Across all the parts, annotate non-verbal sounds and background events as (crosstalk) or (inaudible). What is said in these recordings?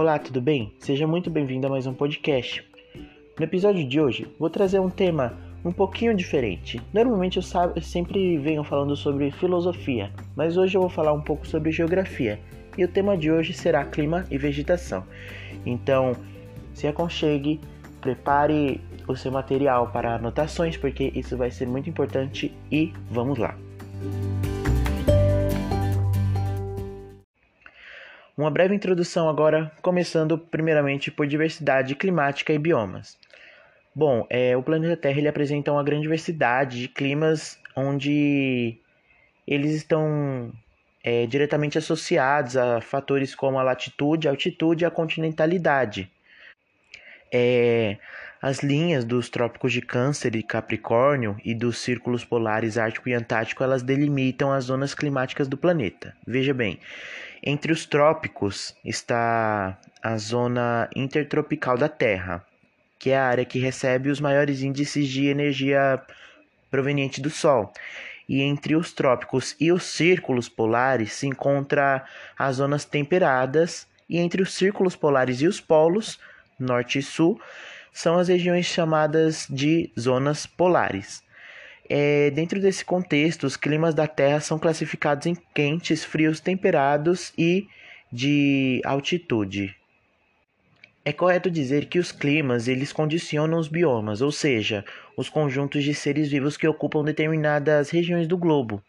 Olá, tudo bem? Seja muito bem-vindo a mais um podcast. No episódio de hoje, vou trazer um tema um pouquinho diferente. Normalmente eu, sempre venho falando sobre filosofia, mas hoje eu vou falar um pouco sobre geografia. E o tema de hoje será clima e vegetação. Então, se aconchegue, prepare o seu material para anotações, porque isso vai ser muito importante e vamos lá. Uma breve introdução agora, começando primeiramente por diversidade climática e biomas. Bom, é, o planeta Terra ele apresenta uma grande diversidade de climas onde eles estão é, diretamente associados a fatores como a latitude, a altitude e a continentalidade. É, as linhas dos trópicos de Câncer e Capricórnio e dos círculos polares Ártico e Antártico, elas delimitam as zonas climáticas do planeta. Veja bem, entre os trópicos está a zona intertropical da Terra, que é a área que recebe os maiores índices de energia proveniente do Sol. E entre os trópicos e os círculos polares se encontra as zonas temperadas, e entre os círculos polares e os polos, norte e sul, são as regiões chamadas de zonas polares. É, dentro desse contexto, os climas da Terra são classificados em quentes, frios, temperados e de altitude. É correto dizer que os climas eles condicionam os biomas, ou seja, os conjuntos de seres vivos que ocupam determinadas regiões do globo.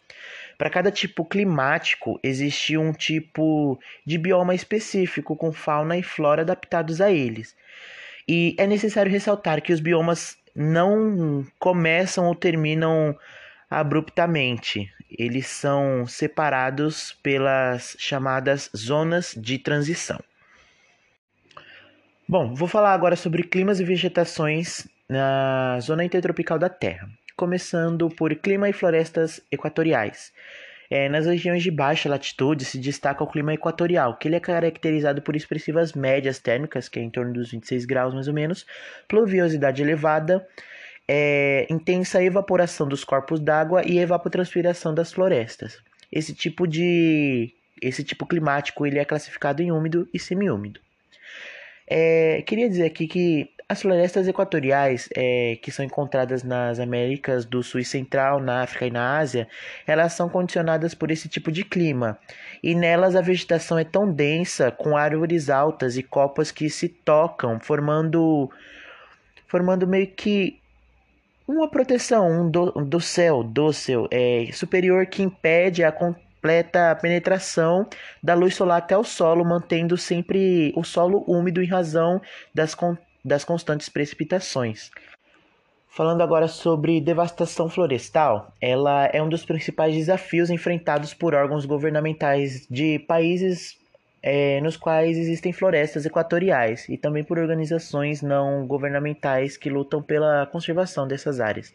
Para cada tipo climático existe um tipo de bioma específico com fauna e flora adaptados a eles. E é necessário ressaltar que os biomas não começam ou terminam abruptamente. Eles são separados pelas chamadas zonas de transição. Bom, vou falar agora sobre climas e vegetações na zona intertropical da Terra, começando por clima e florestas equatoriais. É, nas regiões de baixa latitude se destaca o clima equatorial, que ele é caracterizado por expressivas médias térmicas, que é em torno dos 26 graus mais ou menos, pluviosidade elevada, é, intensa evaporação dos corpos d'água e evapotranspiração das florestas. Esse tipo de esse tipo climático ele é classificado em úmido e semiúmido. É, queria dizer aqui que as florestas equatoriais, é, que são encontradas nas Américas do Sul e Central, na África e na Ásia, elas são condicionadas por esse tipo de clima. E nelas a vegetação é tão densa, com árvores altas e copas que se tocam, formando, formando meio que uma proteção um do, do céu, do céu é, superior que impede a completa penetração da luz solar até o solo, mantendo sempre o solo úmido em razão das das constantes precipitações. Falando agora sobre devastação florestal, ela é um dos principais desafios enfrentados por órgãos governamentais de países é, nos quais existem florestas equatoriais e também por organizações não governamentais que lutam pela conservação dessas áreas.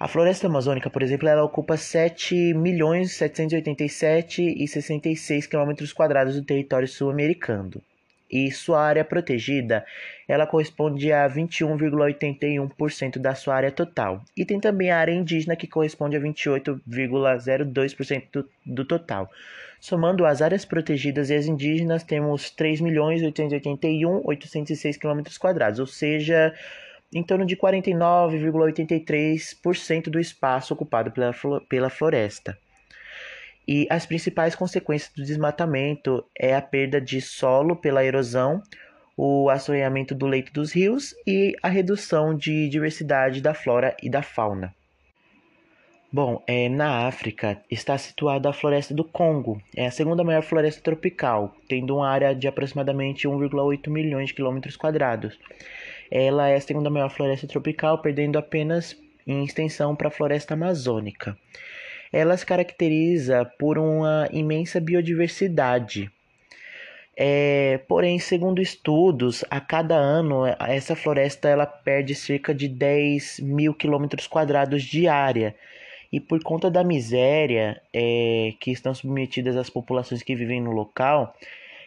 A floresta amazônica, por exemplo, ela ocupa 7 milhões 787 e 66 quilômetros quadrados do território sul-americano e sua área protegida ela corresponde a 21,81% da sua área total. E tem também a área indígena que corresponde a 28,02% do, do total. Somando as áreas protegidas e as indígenas, temos 3.881.806 km, ou seja, em torno de 49,83% do espaço ocupado pela, pela floresta. E as principais consequências do desmatamento é a perda de solo pela erosão, o assoreamento do leito dos rios e a redução de diversidade da flora e da fauna. Bom, é, na África está situada a floresta do Congo, é a segunda maior floresta tropical, tendo uma área de aproximadamente 1,8 milhões de quilômetros quadrados. Ela é a segunda maior floresta tropical, perdendo apenas em extensão para a floresta amazônica ela se caracteriza por uma imensa biodiversidade. É, porém, segundo estudos, a cada ano essa floresta ela perde cerca de 10 mil quilômetros quadrados de área. E por conta da miséria é, que estão submetidas as populações que vivem no local,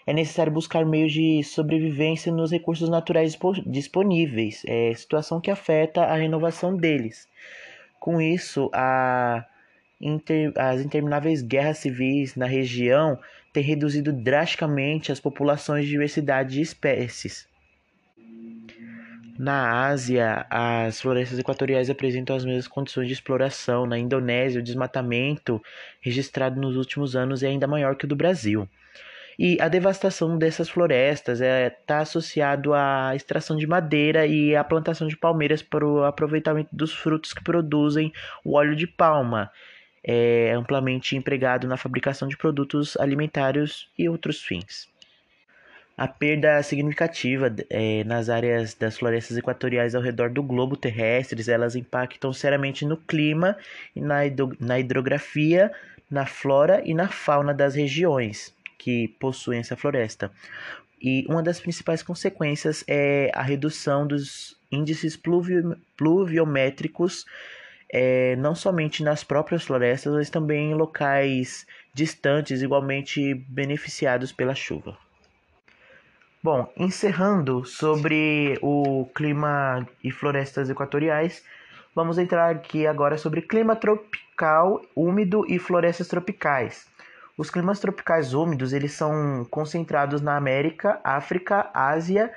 é necessário buscar meios de sobrevivência nos recursos naturais disponíveis, é, situação que afeta a renovação deles. Com isso, a inter, as intermináveis guerras civis na região têm reduzido drasticamente as populações de diversidade de espécies. Na Ásia, as florestas equatoriais apresentam as mesmas condições de exploração. Na Indonésia, o desmatamento registrado nos últimos anos é ainda maior que o do Brasil. E a devastação dessas florestas está é, tá associado à extração de madeira e à plantação de palmeiras para o aproveitamento dos frutos que produzem o óleo de palma, é amplamente empregado na fabricação de produtos alimentares e outros fins. A perda significativa é, nas áreas das florestas equatoriais ao redor do globo terrestre, elas impactam seriamente no clima, na, na hidrografia, na flora e na fauna das regiões que possuem essa floresta. E uma das principais consequências é a redução dos índices pluvio, pluviométricos, é, não somente nas próprias florestas, mas também em locais distantes, igualmente beneficiados pela chuva. Bom, encerrando sobre o clima e florestas equatoriais, vamos entrar aqui agora sobre clima tropical, úmido e florestas tropicais. Os climas tropicais úmidos eles são concentrados na América, África, Ásia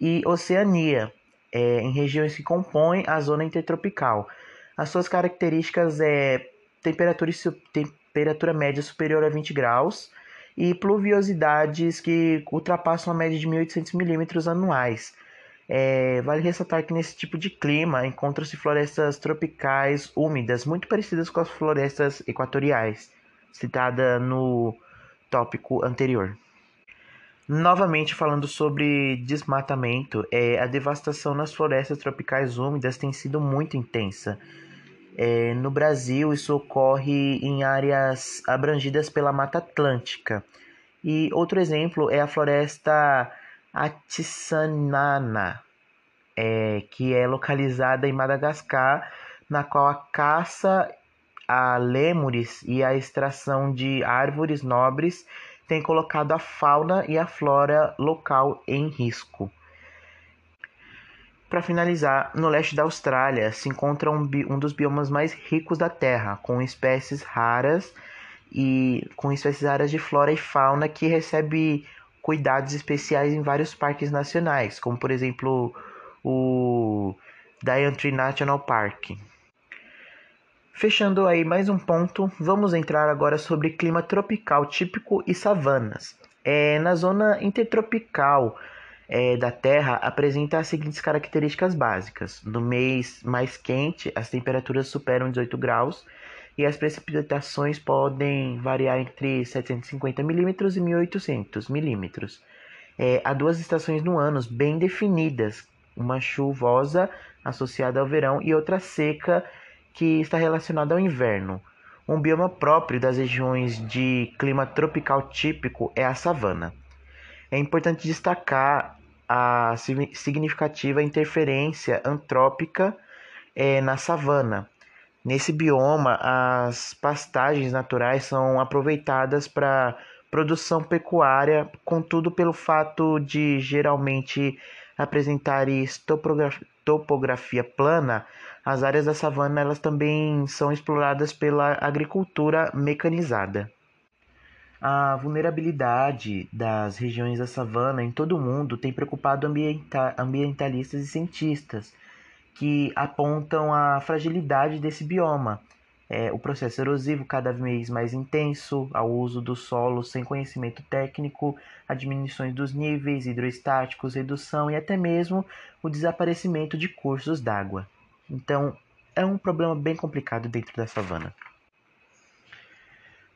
e Oceania, é, em regiões que compõem a zona intertropical. As suas características é temperatura, temperatura média superior a 20 graus, e pluviosidades que ultrapassam a média de 1.800 milímetros anuais. É, vale ressaltar que nesse tipo de clima encontram-se florestas tropicais úmidas, muito parecidas com as florestas equatoriais, citada no tópico anterior. Novamente falando sobre desmatamento, é, a devastação nas florestas tropicais úmidas tem sido muito intensa. É, no Brasil, isso ocorre em áreas abrangidas pela Mata Atlântica. E outro exemplo é a floresta Atissanana, é, que é localizada em Madagascar, na qual a caça a lêmures e a extração de árvores nobres tem colocado a fauna e a flora local em risco. Para finalizar, no leste da Austrália se encontra um, um, dos biomas mais ricos da Terra, com espécies raras e com espécies raras de flora e fauna que recebe cuidados especiais em vários parques nacionais, como por exemplo o Daintree National Park. Fechando aí mais um ponto, vamos entrar agora sobre clima tropical típico e savanas. É, na zona intertropical, é, da Terra apresenta as seguintes características básicas. No mês mais quente, as temperaturas superam 18 graus e as precipitações podem variar entre 750 milímetros e 1800 milímetros. É, há duas estações no ano bem definidas, uma chuvosa associada ao verão e outra seca que está relacionada ao inverno. Um bioma próprio das regiões de clima tropical típico é a savana. É importante destacar a significativa interferência antrópica é, na savana. Nesse bioma, as pastagens naturais são aproveitadas para produção pecuária, contudo, pelo fato de geralmente apresentarem topografia plana, as áreas da savana elas também são exploradas pela agricultura mecanizada. A vulnerabilidade das regiões da savana em todo o mundo tem preocupado ambienta ambientalistas e cientistas, que apontam a fragilidade desse bioma, é, o processo erosivo cada vez mais intenso, ao uso do solo sem conhecimento técnico, a diminuição dos níveis hidroestáticos, redução e até mesmo o desaparecimento de cursos d'água. Então, é um problema bem complicado dentro da savana.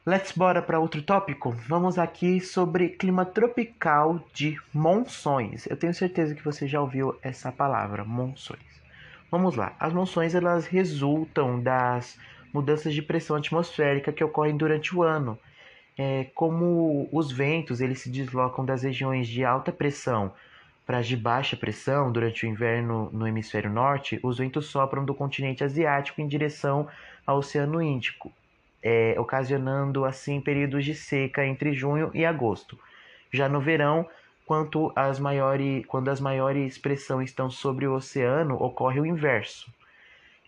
Let's bora para outro tópico. Vamos aqui sobre clima tropical de monções. Eu tenho certeza que você já ouviu essa palavra, monções. Vamos lá. As monções elas resultam das mudanças de pressão atmosférica que ocorrem durante o ano. É, como os ventos eles se deslocam das regiões de alta pressão para as de baixa pressão durante o inverno no hemisfério norte, os ventos sopram do continente asiático em direção ao Oceano Índico é, ocasionando assim períodos de seca entre junho e agosto. Já no verão, quanto as maiores, quando as maiores pressões estão sobre o oceano, ocorre o inverso.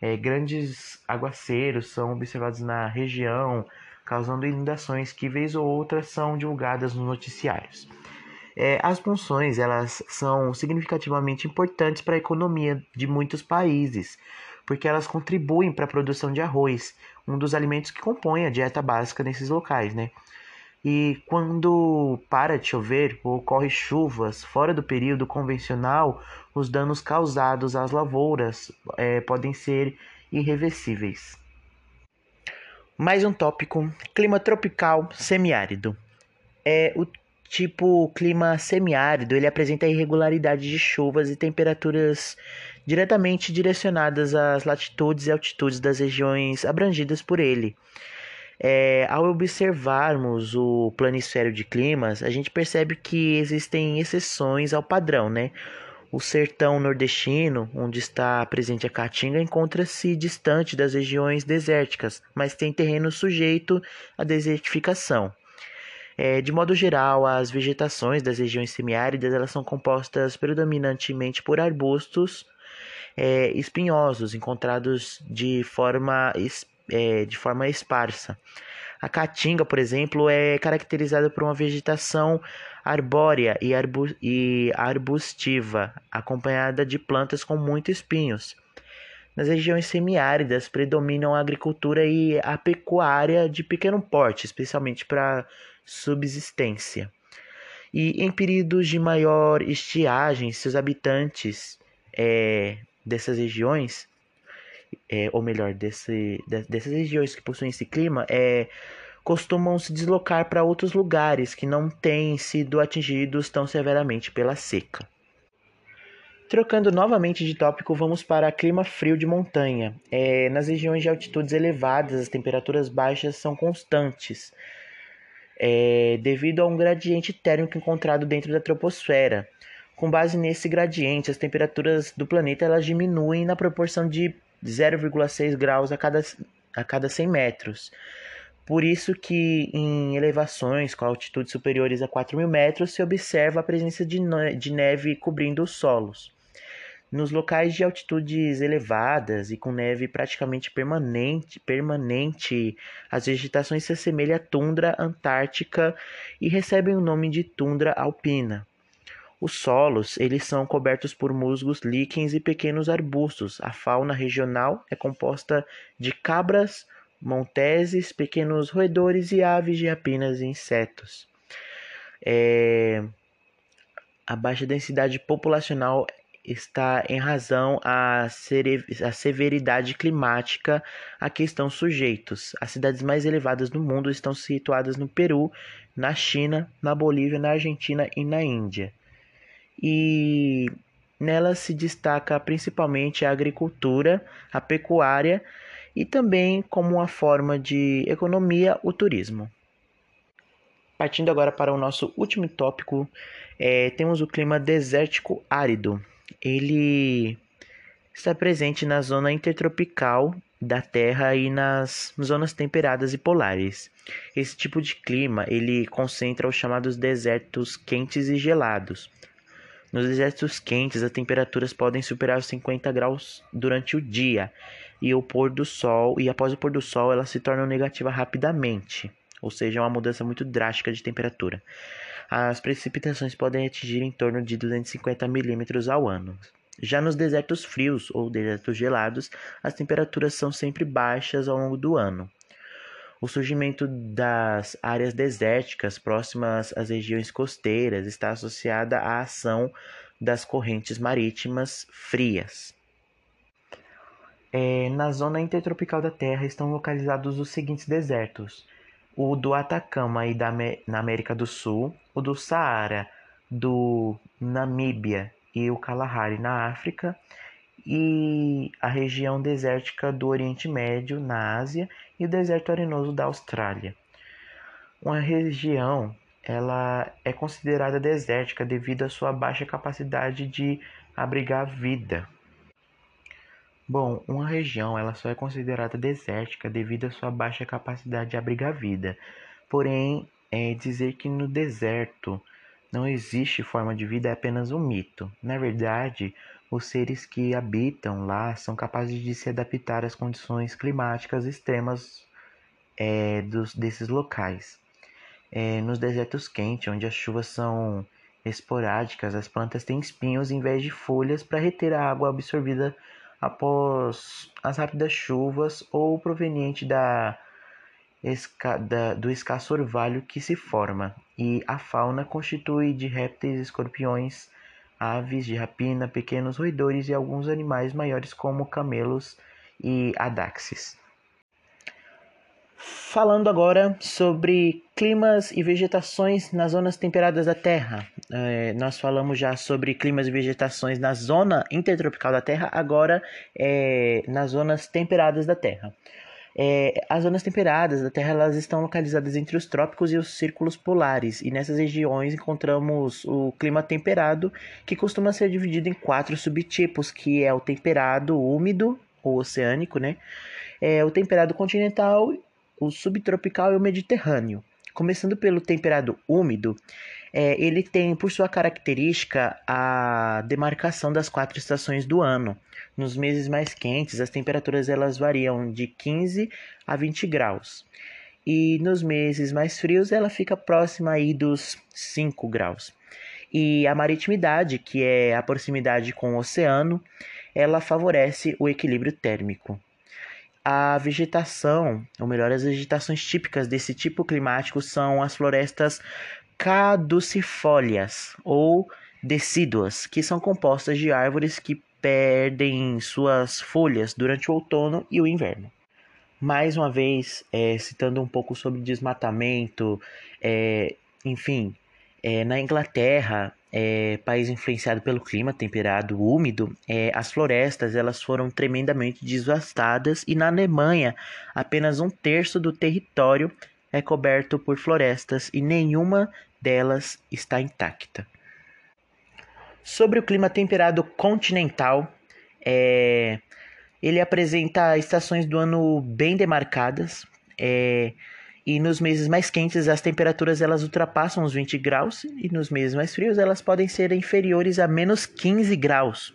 É, grandes aguaceiros são observados na região, causando inundações que, vez ou outra, são divulgadas nos noticiários. É, as monções elas são significativamente importantes para a economia de muitos países, porque elas contribuem para a produção de arroz, um dos alimentos que compõem a dieta básica nesses locais, né? E quando para de chover ou ocorre chuvas fora do período convencional, os danos causados às lavouras é, podem ser irreversíveis. Mais um tópico: clima tropical semiárido. É o tipo clima semiárido, ele apresenta irregularidade de chuvas e temperaturas diretamente direcionadas às latitudes e altitudes das regiões abrangidas por ele. É, ao observarmos o planisfério de climas, a gente percebe que existem exceções ao padrão, né? O sertão nordestino, onde está presente a caatinga, encontra-se distante das regiões desérticas, mas tem terreno sujeito à desertificação. É, de modo geral, as vegetações das regiões semiáridas elas são compostas predominantemente por arbustos é, espinhosos, encontrados de forma, é, de forma esparsa. A caatinga, por exemplo, é caracterizada por uma vegetação arbórea e, arbu e arbustiva, acompanhada de plantas com muitos espinhos. Nas regiões semiáridas predominam a agricultura e a pecuária de pequeno porte, especialmente para subsistência. E em períodos de maior estiagem, seus habitantes é, dessas regiões, é, ou melhor, desse, dessas regiões que possuem esse clima, é, costumam se deslocar para outros lugares que não têm sido atingidos tão severamente pela seca. Trocando novamente de tópico, vamos para clima frio de montanha. É, nas regiões de altitudes elevadas, as temperaturas baixas são constantes, é, devido a um gradiente térmico encontrado dentro da troposfera. Com base nesse gradiente, as temperaturas do planeta elas diminuem na proporção de 0,6 graus a cada, a cada 100 metros. Por isso que em elevações com altitudes superiores a 4 mil metros se observa a presença de, de neve cobrindo os solos. Nos locais de altitudes elevadas e com neve praticamente permanente, permanente, as vegetações se assemelham à tundra antártica e recebem o nome de tundra alpina. Os solos, eles são cobertos por musgos, líquens e pequenos arbustos. A fauna regional é composta de cabras, monteses, pequenos roedores e aves de rapinas e insetos. É... A baixa densidade populacional está em razão à, severidade climática a que estão sujeitos. As cidades mais elevadas do mundo estão situadas no Peru, na China, na Bolívia, na Argentina e na Índia. E nelas se destaca principalmente a agricultura, a pecuária e também como uma forma de economia o turismo. Partindo agora para o nosso último tópico, é, temos o clima desértico árido ele está presente na zona intertropical da Terra e nas zonas temperadas e polares. Esse tipo de clima ele concentra os chamados desertos quentes e gelados. Nos desertos quentes, as temperaturas podem superar os 50 graus durante o dia e o pôr do sol e após o pôr do sol ela se torna negativa rapidamente, ou seja, é uma mudança muito drástica de temperatura. As precipitações podem atingir em torno de 250 milímetros ao ano. Já nos desertos frios ou desertos gelados, as temperaturas são sempre baixas ao longo do ano. O surgimento das áreas desérticas próximas às regiões costeiras está associada à ação das correntes marítimas frias. É, na zona intertropical da Terra estão localizados os seguintes desertos: o do Atacama e da, na América do Sul, o do Saara, do Namíbia e o Kalahari na África, e a região desértica do Oriente Médio na Ásia e o deserto arenoso da Austrália. Uma região ela é considerada desértica devido à sua baixa capacidade de abrigar vida. Bom, uma região ela só é considerada desértica devido à sua baixa capacidade de abrigar vida. Porém, é dizer que no deserto não existe forma de vida é apenas um mito. Na verdade, os seres que habitam lá são capazes de se adaptar às condições climáticas extremas é, dos, desses locais. É, nos desertos quentes, onde as chuvas são esporádicas, as plantas têm espinhos em vez de folhas para reter a água absorvida após as rápidas chuvas ou proveniente da, da, do escasso orvalho que se forma. E a fauna constitui de répteis, escorpiões, aves de rapina, pequenos roedores e alguns animais maiores como camelos e adaxes. Falando agora sobre climas e vegetações nas zonas temperadas da Terra. É, nós falamos já sobre climas e vegetações na zona intertropical da Terra, agora é, nas zonas temperadas da Terra. É, as zonas temperadas da Terra elas estão localizadas entre os trópicos e os círculos polares, e nessas regiões encontramos o clima temperado, que costuma ser dividido em quatro subtipos, que é o temperado úmido, ou oceânico, né? É, o temperado continental, o subtropical e o mediterrâneo. Começando pelo temperado úmido, é, ele tem por sua característica a demarcação das quatro estações do ano. Nos meses mais quentes, as temperaturas elas variam de 15 a 20 graus. E nos meses mais frios, ela fica próxima aí dos 5 graus. E a maritimidade, que é a proximidade com o oceano, ela favorece o equilíbrio térmico. A vegetação, ou melhor, as vegetações típicas desse tipo climático são as florestas caducifólias ou decíduas, que são compostas de árvores que perdem suas folhas durante o outono e o inverno. Mais uma vez, é, citando um pouco sobre desmatamento, é, enfim, é, na Inglaterra, é, país influenciado pelo clima temperado úmido, é, as florestas elas foram tremendamente devastadas e na Alemanha apenas um terço do território é coberto por florestas e nenhuma delas está intacta. Sobre o clima temperado continental, é, ele apresenta estações do ano bem demarcadas. É, e nos meses mais quentes as temperaturas elas ultrapassam os 20 graus e nos meses mais frios elas podem ser inferiores a menos 15 graus.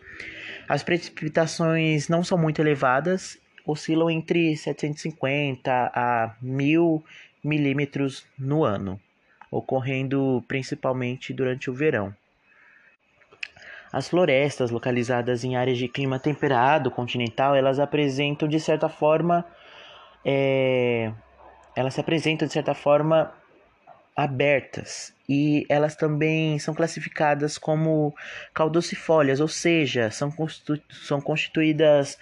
As precipitações não são muito elevadas, oscilam entre 750 a 1000 milímetros no ano, ocorrendo principalmente durante o verão. As florestas localizadas em áreas de clima temperado continental, elas apresentam de certa forma, é, elas se apresentam de certa forma abertas e elas também são classificadas como caudocifólias, ou seja, são, constitu são constituídas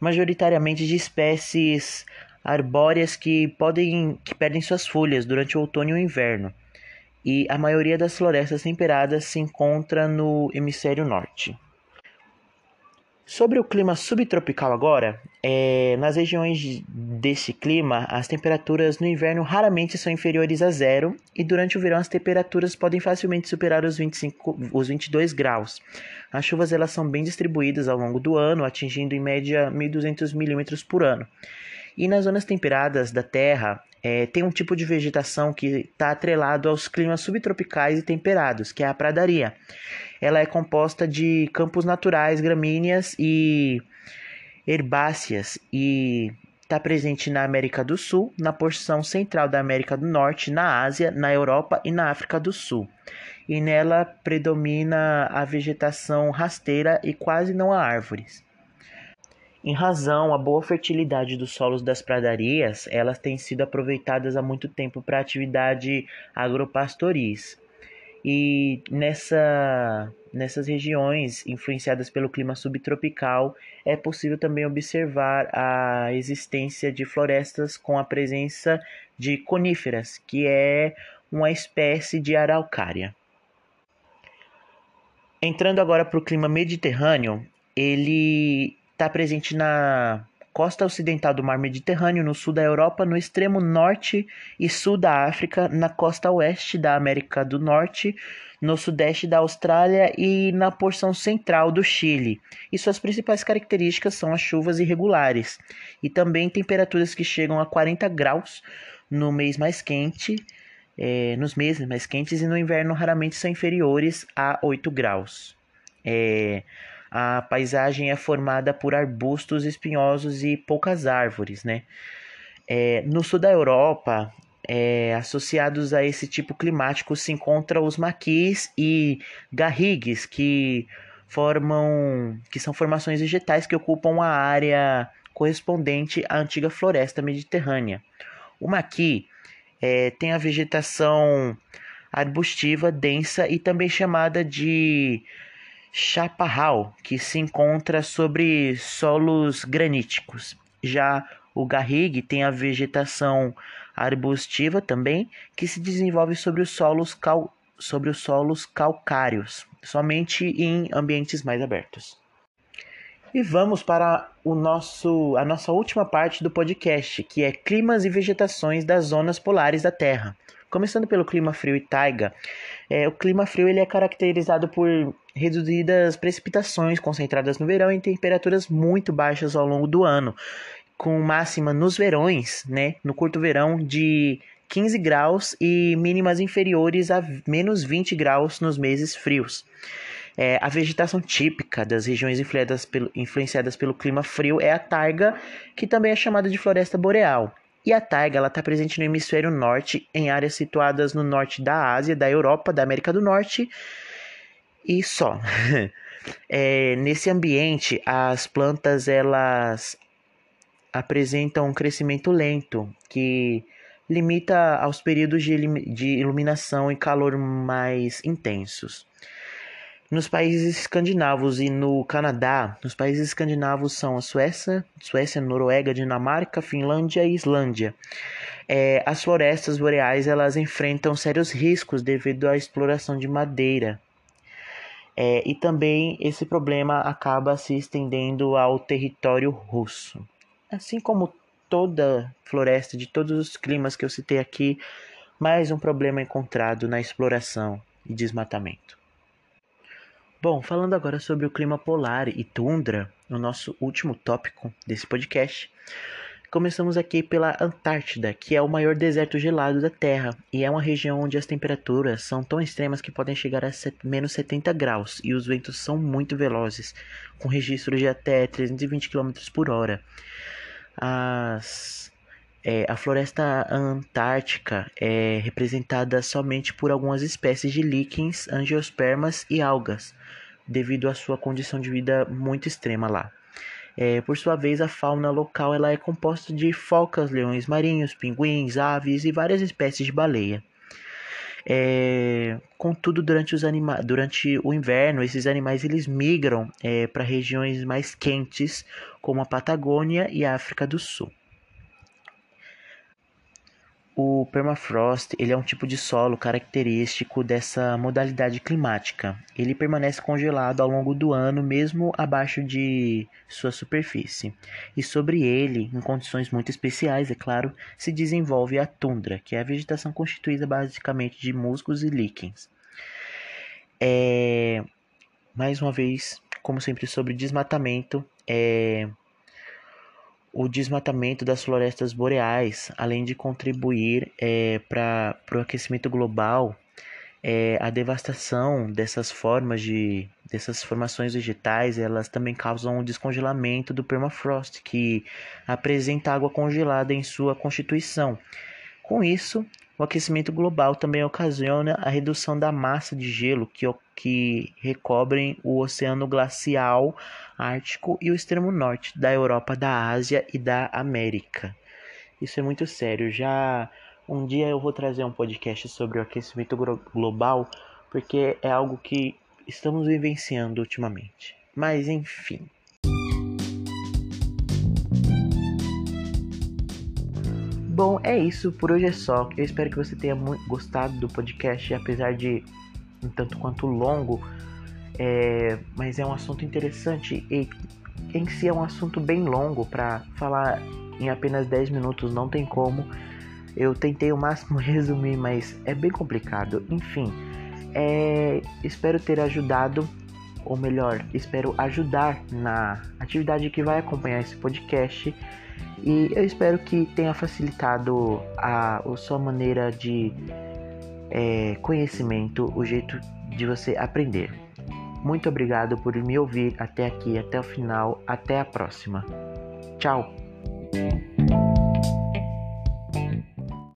majoritariamente de espécies arbóreas que podem que perdem suas folhas durante o outono e o inverno e a maioria das florestas temperadas se encontra no hemisfério norte. Sobre o clima subtropical agora, é, nas regiões desse clima, as temperaturas no inverno raramente são inferiores a zero e durante o verão as temperaturas podem facilmente superar os, 25, os 22 graus. As chuvas elas são bem distribuídas ao longo do ano, atingindo em média 1.200 milímetros por ano. E nas zonas temperadas da Terra, é, tem um tipo de vegetação que está atrelado aos climas subtropicais e temperados, que é a pradaria. Ela é composta de campos naturais, gramíneas e herbáceas e está presente na América do Sul, na porção central da América do Norte, na Ásia, na Europa e na África do Sul. E nela predomina a vegetação rasteira e quase não há árvores. Em razão à boa fertilidade dos solos das pradarias, elas têm sido aproveitadas há muito tempo para atividade agropastoris. E nessa, nessas regiões influenciadas pelo clima subtropical, é possível também observar a existência de florestas com a presença de coníferas, que é uma espécie de araucária. Entrando agora para o clima mediterrâneo, ele Está presente na costa ocidental do Mar Mediterrâneo, no sul da Europa, no extremo norte e sul da África, na costa oeste da América do Norte, no sudeste da Austrália e na porção central do Chile. E suas principais características são as chuvas irregulares e também temperaturas que chegam a 40 graus no mês mais quente, é, nos meses mais quentes e no inverno raramente são inferiores a 8 graus. É, a paisagem é formada por arbustos espinhosos e poucas árvores, né? É, no sul da Europa, é, associados a esse tipo climático se encontram os maquis e garrigues, que formam, que são formações vegetais que ocupam a área correspondente à antiga floresta mediterrânea. O maqui é, tem a vegetação arbustiva densa e também chamada de chaparral, que se encontra sobre solos graníticos. Já o garrigue tem a vegetação arbustiva também, que se desenvolve sobre os solos, cal... sobre os solos calcários, somente em ambientes mais abertos. E vamos para o nosso, a nossa última parte do podcast, que é climas e vegetações das zonas polares da Terra. Começando pelo clima frio e taiga, é, o clima frio ele é caracterizado por reduzidas precipitações concentradas no verão e temperaturas muito baixas ao longo do ano, com máxima nos verões, né, no curto verão, de 15 graus e mínimas inferiores a menos 20 graus nos meses frios. É, a vegetação típica das regiões influenciadas pelo, influenciadas pelo clima frio é a taiga, que também é chamada de floresta boreal. E a taiga está presente no hemisfério norte, em áreas situadas no norte da Ásia, da Europa, da América do Norte e só. (laughs) é, nesse ambiente, as plantas elas apresentam um crescimento lento que limita aos períodos de, de iluminação e calor mais intensos. Nos países escandinavos e no Canadá, nos países escandinavos são a Suécia, Suécia, Noruega, Dinamarca, Finlândia e Islândia. É, as florestas boreais elas enfrentam sérios riscos devido à exploração de madeira. É, e também esse problema acaba se estendendo ao território russo. Assim como toda floresta de todos os climas que eu citei aqui, mais um problema encontrado na exploração e desmatamento. Bom, falando agora sobre o clima polar e tundra, no nosso último tópico desse podcast, Começamos aqui pela Antártida, que é o maior deserto gelado da Terra e é uma região onde as temperaturas são tão extremas que podem chegar a menos 70 graus e os ventos são muito velozes, com registros de até 320 km por hora. As, é, a floresta antártica é representada somente por algumas espécies de líquens, angiospermas e algas, devido à sua condição de vida muito extrema lá. É, por sua vez, a fauna local ela é composta de focas, leões marinhos, pinguins, aves e várias espécies de baleia. É, contudo, durante, os anima durante o inverno, esses animais eles migram é, para regiões mais quentes, como a Patagônia e a África do Sul. O permafrost ele é um tipo de solo característico dessa modalidade climática. Ele permanece congelado ao longo do ano, mesmo abaixo de sua superfície. E sobre ele, em condições muito especiais, é claro, se desenvolve a tundra, que é a vegetação constituída basicamente de musgos e líquens. É... Mais uma vez, como sempre, sobre desmatamento, é o desmatamento das florestas boreais, além de contribuir é, para o aquecimento global, é, a devastação dessas formas de dessas formações vegetais, elas também causam o descongelamento do permafrost, que apresenta água congelada em sua constituição. Com isso, o aquecimento global também ocasiona a redução da massa de gelo que, que recobrem o oceano glacial ártico e o extremo norte da Europa, da Ásia e da América. Isso é muito sério. Já um dia eu vou trazer um podcast sobre o aquecimento global, porque é algo que estamos vivenciando ultimamente. Mas enfim. Bom, é isso, por hoje é só. Eu espero que você tenha gostado do podcast, apesar de um tanto quanto longo, é, mas é um assunto interessante e em si é um assunto bem longo para falar em apenas 10 minutos, não tem como. Eu tentei o máximo (laughs) resumir, mas é bem complicado. Enfim, é, espero ter ajudado, ou melhor, espero ajudar na atividade que vai acompanhar esse podcast e eu espero que tenha facilitado a, a sua maneira de é, conhecimento, o jeito de você aprender. Muito obrigado por me ouvir até aqui, até o final. Até a próxima. Tchau!